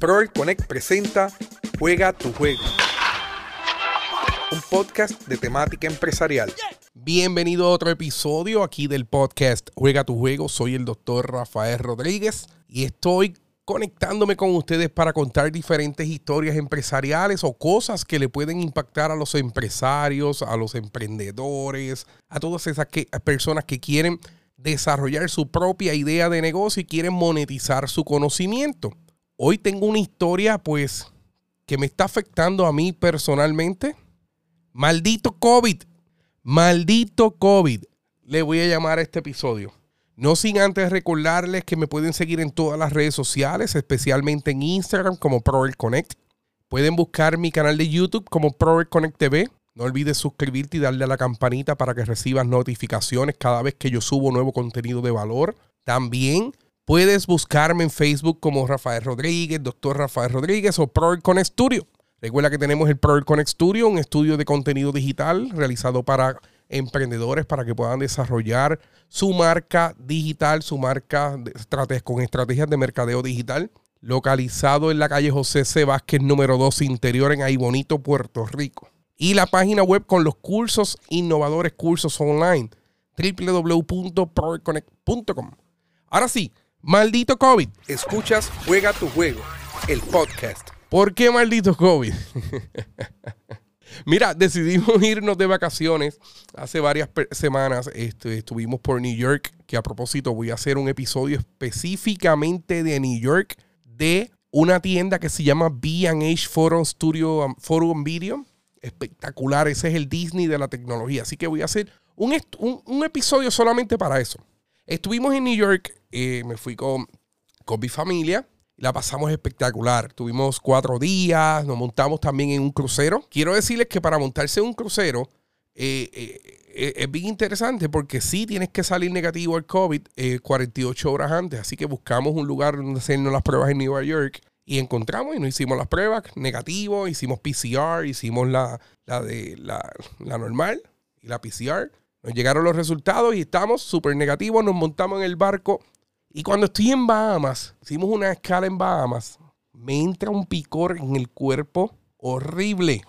Proel Connect presenta Juega tu juego. Un podcast de temática empresarial. Bienvenido a otro episodio aquí del podcast Juega tu juego. Soy el doctor Rafael Rodríguez y estoy conectándome con ustedes para contar diferentes historias empresariales o cosas que le pueden impactar a los empresarios, a los emprendedores, a todas esas personas que quieren desarrollar su propia idea de negocio y quieren monetizar su conocimiento. Hoy tengo una historia pues que me está afectando a mí personalmente. Maldito COVID. Maldito COVID. Le voy a llamar a este episodio. No sin antes recordarles que me pueden seguir en todas las redes sociales, especialmente en Instagram como Proel Connect. Pueden buscar mi canal de YouTube como Proel Connect TV. No olvides suscribirte y darle a la campanita para que recibas notificaciones cada vez que yo subo nuevo contenido de valor. También Puedes buscarme en Facebook como Rafael Rodríguez, doctor Rafael Rodríguez o ProErcon Studio. Recuerda que tenemos el ProErcon Studio, un estudio de contenido digital realizado para emprendedores para que puedan desarrollar su marca digital, su marca con estrategias de mercadeo digital, localizado en la calle José C. Vázquez número 2 interior en Aybonito, Puerto Rico. Y la página web con los cursos innovadores, cursos online, www.proeconnect.com. Ahora sí, Maldito COVID. Escuchas Juega tu juego, el podcast. ¿Por qué maldito COVID? Mira, decidimos irnos de vacaciones hace varias semanas. Este, estuvimos por New York, que a propósito voy a hacer un episodio específicamente de New York de una tienda que se llama B&H Photo Studio, um, Photo Video. Espectacular, ese es el Disney de la tecnología. Así que voy a hacer un, un episodio solamente para eso. Estuvimos en New York eh, me fui con, con mi familia. La pasamos espectacular. Tuvimos cuatro días, nos montamos también en un crucero. Quiero decirles que para montarse en un crucero eh, eh, es bien interesante porque sí tienes que salir negativo al COVID 48 horas antes. Así que buscamos un lugar donde hacernos las pruebas en Nueva York y encontramos y nos hicimos las pruebas negativo, hicimos PCR, hicimos la, la de la, la normal y la PCR. Nos llegaron los resultados y estamos súper negativos. Nos montamos en el barco y cuando estoy en Bahamas, hicimos una escala en Bahamas, me entra un picor en el cuerpo horrible.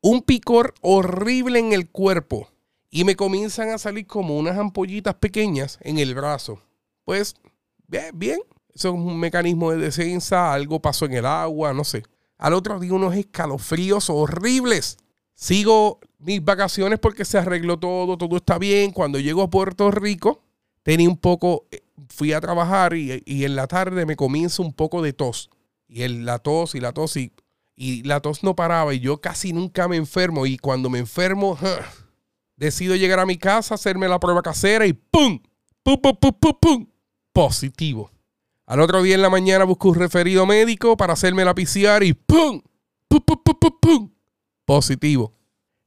Un picor horrible en el cuerpo. Y me comienzan a salir como unas ampollitas pequeñas en el brazo. Pues, bien, bien. Eso es un mecanismo de defensa, algo pasó en el agua, no sé. Al otro día unos escalofríos horribles. Sigo mis vacaciones porque se arregló todo, todo está bien. Cuando llego a Puerto Rico, tenía un poco, eh, fui a trabajar y, en la tarde me comienza un poco de tos. Y la tos y la tos y, la tos no paraba y yo casi nunca me enfermo. Y cuando me enfermo, decido llegar a mi casa, hacerme la prueba casera y ¡pum! ¡Pum, pum, pum, pum, pum! Positivo. Al otro día en la mañana busco un referido médico para hacerme la PCR y ¡pum! ¡Pum, pum, pum, pum, pum! Positivo.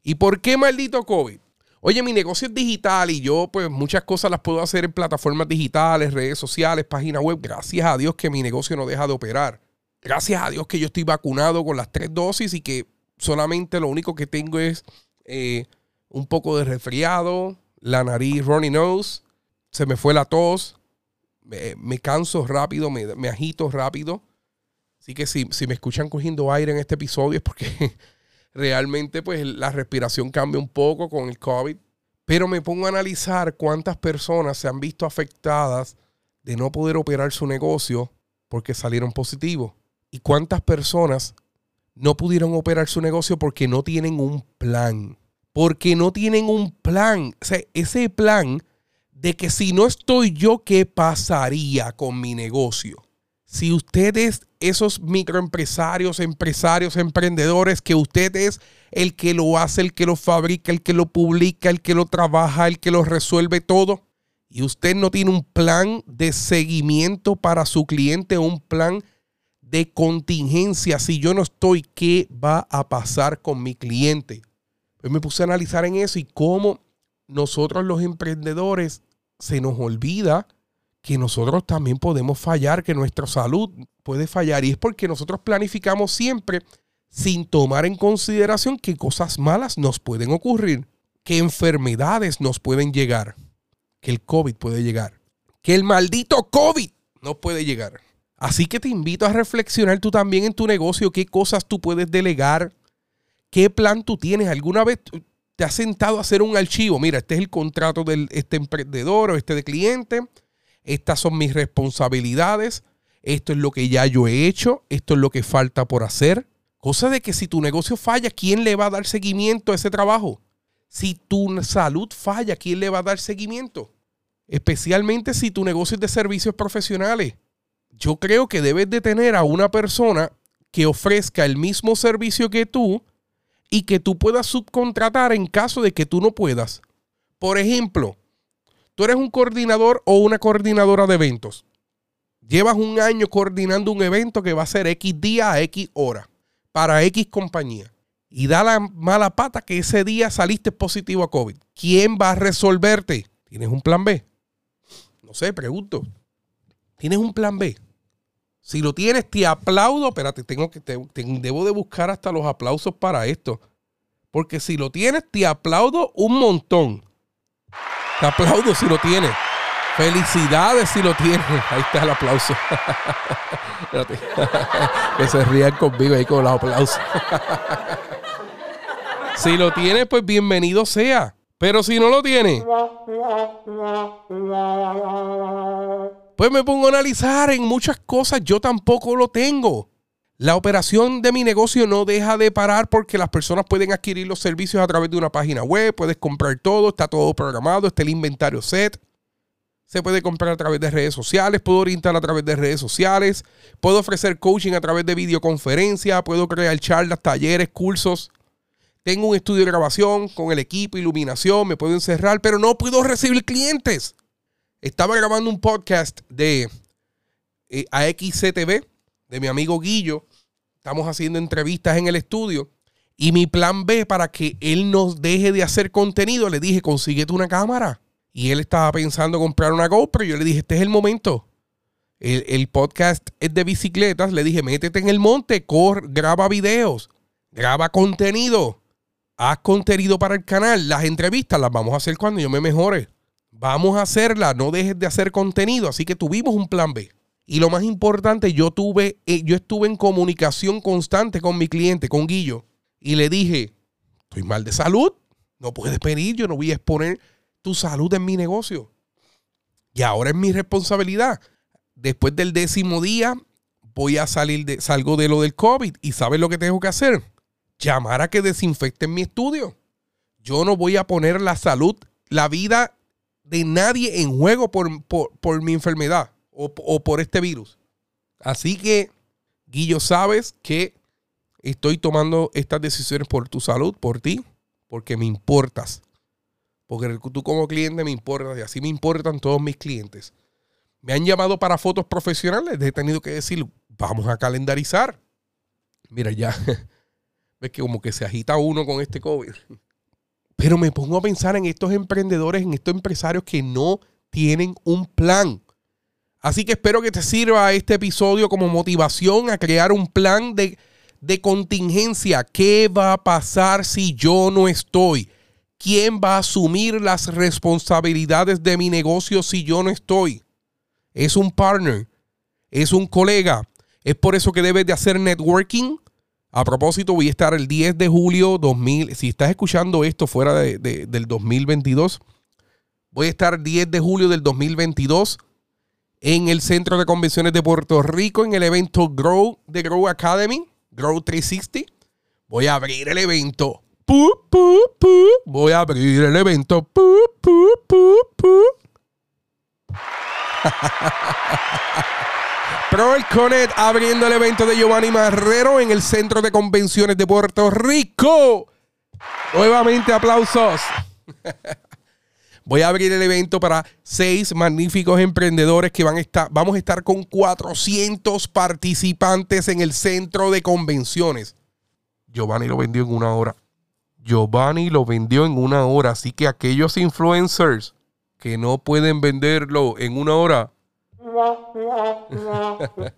¿Y por qué maldito COVID? Oye, mi negocio es digital y yo pues muchas cosas las puedo hacer en plataformas digitales, redes sociales, página web. Gracias a Dios que mi negocio no deja de operar. Gracias a Dios que yo estoy vacunado con las tres dosis y que solamente lo único que tengo es eh, un poco de resfriado, la nariz runny nose, se me fue la tos, me, canso rápido, me, agito rápido. Así que si, si me escuchan cogiendo aire en este episodio es porque realmente pues la respiración cambia un poco con el COVID. Pero me pongo a analizar cuántas personas se han visto afectadas de no poder operar su negocio porque salieron positivos. Y cuántas personas no pudieron operar su negocio porque no tienen un plan. Porque no tienen un plan. O sea, ese plan de que si no estoy yo, ¿qué pasaría con mi negocio? Si ustedes, esos microempresarios, empresarios, emprendedores, que usted es el que lo hace, el que lo fabrica, el que lo publica, el que lo trabaja, el que lo resuelve todo, y usted no tiene un plan de seguimiento para su cliente, un plan de contingencia, si yo no estoy, ¿qué va a pasar con mi cliente? Pues me puse a analizar en eso y cómo nosotros los emprendedores se nos olvida que nosotros también podemos fallar, que nuestra salud puede fallar. Y es porque nosotros planificamos siempre sin tomar en consideración que cosas malas nos pueden ocurrir, que enfermedades nos pueden llegar, que el COVID puede llegar, que el maldito COVID no puede llegar. Así que te invito a reflexionar tú también en tu negocio, qué cosas tú puedes delegar, qué plan tú tienes. ¿Alguna vez te has sentado a hacer un archivo? Mira, este es el contrato de este emprendedor o este de cliente. Estas son mis responsabilidades. Esto es lo que ya yo he hecho. Esto es lo que falta por hacer. Cosa de que si tu negocio falla, ¿quién le va a dar seguimiento a ese trabajo? Si tu salud falla, ¿quién le va a dar seguimiento? Especialmente si tu negocio es de servicios profesionales yo creo que debes de tener a una persona que ofrezca el mismo servicio que tú y que tú puedas subcontratar en caso de que tú no puedas. Por ejemplo, tú eres un coordinador o una coordinadora de eventos. Llevas un año coordinando un evento que va a ser X día a X hora para X compañía. Y da la mala pata que ese día saliste positivo a COVID. ¿Quién va a resolverte? ¿Tienes un plan B? No sé, pregunto. ¿Tienes un plan B? Si lo tienes, te aplaudo. Espérate, tengo que, debo de buscar hasta los aplausos para esto. Porque si lo tienes, te aplaudo un montón. Te aplaudo si lo tienes. Felicidades si lo tienes. Ahí está el aplauso. Que se rían conmigo ahí con los aplausos. si lo tienes, pues bienvenido sea. Pero si no lo tienes pues me pongo a analizar en muchas cosas, yo tampoco lo tengo. La operación de mi negocio no deja de parar porque las personas pueden adquirir los servicios a través de una página web, puedes comprar todo, está todo programado, está el inventario set. Se puede comprar a través de redes sociales, puedo orientar a través de redes sociales, puedo ofrecer coaching a través de videoconferencia, puedo crear charlas, talleres, cursos. Tengo un estudio de grabación con el equipo, iluminación, me puedo encerrar, pero no puedo recibir clientes. Estaba grabando un podcast de eh, AXCTV, de mi amigo Guillo. Estamos haciendo entrevistas en el estudio. Y mi plan B para que él nos deje de hacer contenido, le dije, consíguete una cámara. Y él estaba pensando comprar una GoPro. Yo le dije, este es el momento. El, podcast es de bicicletas. Le dije, métete en el monte, graba videos, graba contenido. Haz contenido para el canal. Las entrevistas las vamos a hacer cuando yo me mejore. Vamos a hacerla, no dejes de hacer contenido. Así que tuvimos un plan B. Y lo más importante, yo tuve, eh, yo estuve en comunicación constante con mi cliente, con Guillo, y le dije, estoy mal de salud, no puedes pedir, yo no voy a exponer tu salud en mi negocio. Y ahora es mi responsabilidad. Después del décimo día, voy a salir de, salgo de lo del COVID y ¿sabes lo que tengo que hacer? Llamar a que desinfecten mi estudio. Yo no voy a poner la salud, la vida de nadie en juego por, mi enfermedad o, por este virus. Así que, Guillo, sabes que estoy tomando estas decisiones por tu salud, por ti, porque me importas. Porque tú como cliente me importas y así me importan todos mis clientes. Me han llamado para fotos profesionales, he tenido que decir, vamos a calendarizar. Mira, ya ves que como que se agita uno con este COVID. Pero me pongo a pensar en estos emprendedores, en estos empresarios que no tienen un plan. Así que espero que te sirva este episodio como motivación a crear un plan de, de contingencia. ¿Qué va a pasar si yo no estoy? ¿Quién va a asumir las responsabilidades de mi negocio si yo no estoy? Es un partner, es un colega. Es por eso que debes de hacer networking a propósito, voy a estar el 10 de julio 2000. Si estás escuchando esto fuera de, del 2022, voy a estar 10 de julio del 2022 en el Centro de Convenciones de Puerto Rico en el evento Grow de Grow Academy, Grow 360. Voy a abrir el evento. Voy a abrir el evento. Conet abriendo el evento de Giovanni Marrero en el Centro de Convenciones de Puerto Rico. Nuevamente aplausos. Voy a abrir el evento para seis magníficos emprendedores que van a estar, vamos a estar con 400 participantes en el centro de convenciones. Giovanni lo vendió en una hora. Giovanni lo vendió en una hora, así que aquellos influencers que no pueden venderlo en una hora,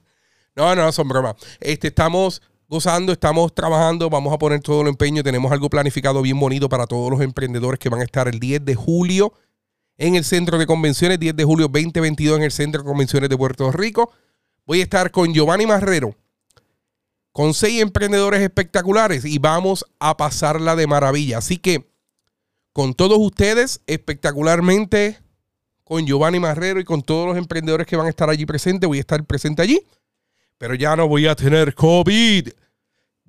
no, no, son bromas. Este, estamos gozando, estamos trabajando, vamos a poner todo el empeño. Tenemos algo planificado bien bonito para todos los emprendedores que van a estar el 10 de julio en el centro de convenciones, 10 de julio 2022 en el centro de convenciones de Puerto Rico. voy a estar con Giovanni Marrero, con seis emprendedores espectaculares y vamos a pasarla de maravilla. Así que con todos ustedes, espectacularmente, con Giovanni Marrero y con todos los emprendedores que van a estar allí presentes, voy a estar presente allí, pero ya no voy a tener COVID.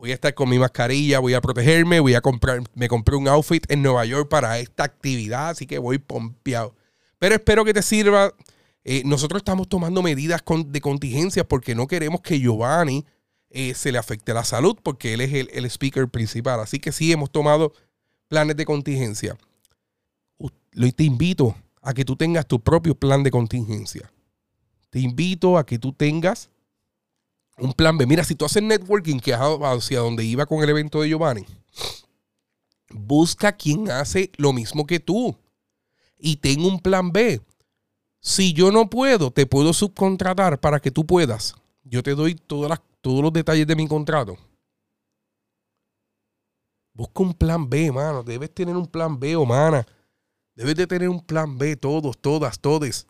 Voy a estar con mi mascarilla, voy a protegerme, voy a comprar, me compré un outfit en Nueva York para esta actividad, así que voy pompeado. Pero espero que te sirva. Eh, nosotros estamos tomando medidas de contingencia porque no queremos que Giovanni eh, se le afecte la salud, porque él es el, el speaker principal. Así que sí, hemos tomado planes de contingencia. Te invito a que tú tengas tu propio plan de contingencia. Te invito a que tú tengas un plan B. Mira, si tú haces networking, que es hacia donde iba con el evento de Giovanni, busca quien hace lo mismo que tú y ten un plan B. Si yo no puedo, te puedo subcontratar para que tú puedas. Yo te doy todas todos los detalles de mi contrato. Busca un plan B, mano. Debes tener un plan B, o mana. Debes de tener un plan B, todos, todas, todes.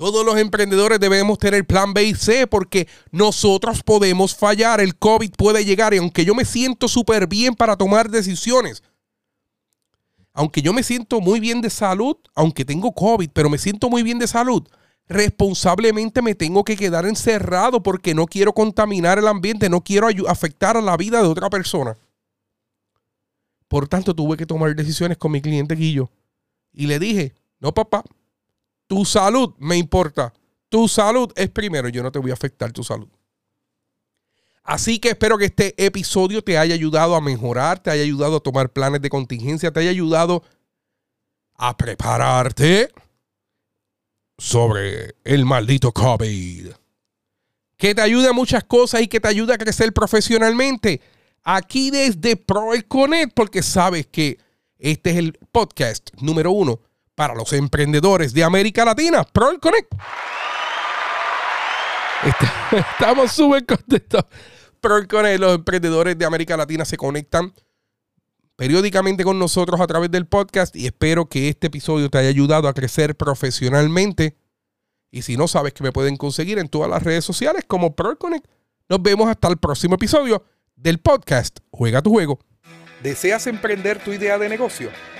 Todos los emprendedores debemos tener plan B y C porque nosotros podemos fallar. El COVID puede llegar y aunque yo me siento súper bien para tomar decisiones, aunque yo me siento muy bien de salud, aunque tengo COVID, pero me siento muy bien de salud, responsablemente me tengo que quedar encerrado porque no quiero contaminar el ambiente, no quiero afectar a la vida de otra persona. Por tanto, tuve que tomar decisiones con mi cliente Guillo. Y le dije, no papá, tu salud me importa. Tu salud es primero. Yo no te voy a afectar tu salud. Así que espero que este episodio te haya ayudado a mejorar, te haya ayudado a tomar planes de contingencia, te haya ayudado a prepararte sobre el maldito COVID. Que te ayude a muchas cosas y que te ayude a crecer profesionalmente. Aquí desde Pro Connect, porque sabes que este es el podcast número uno para los emprendedores de América Latina. Pro Connect. Estamos súper contentos. Connect, los emprendedores de América Latina se conectan periódicamente con nosotros a través del podcast y espero que este episodio te haya ayudado a crecer profesionalmente. Y si no sabes que me pueden conseguir en todas las redes sociales como Connect, nos vemos hasta el próximo episodio del podcast Juega tu juego. ¿Deseas emprender tu idea de negocio?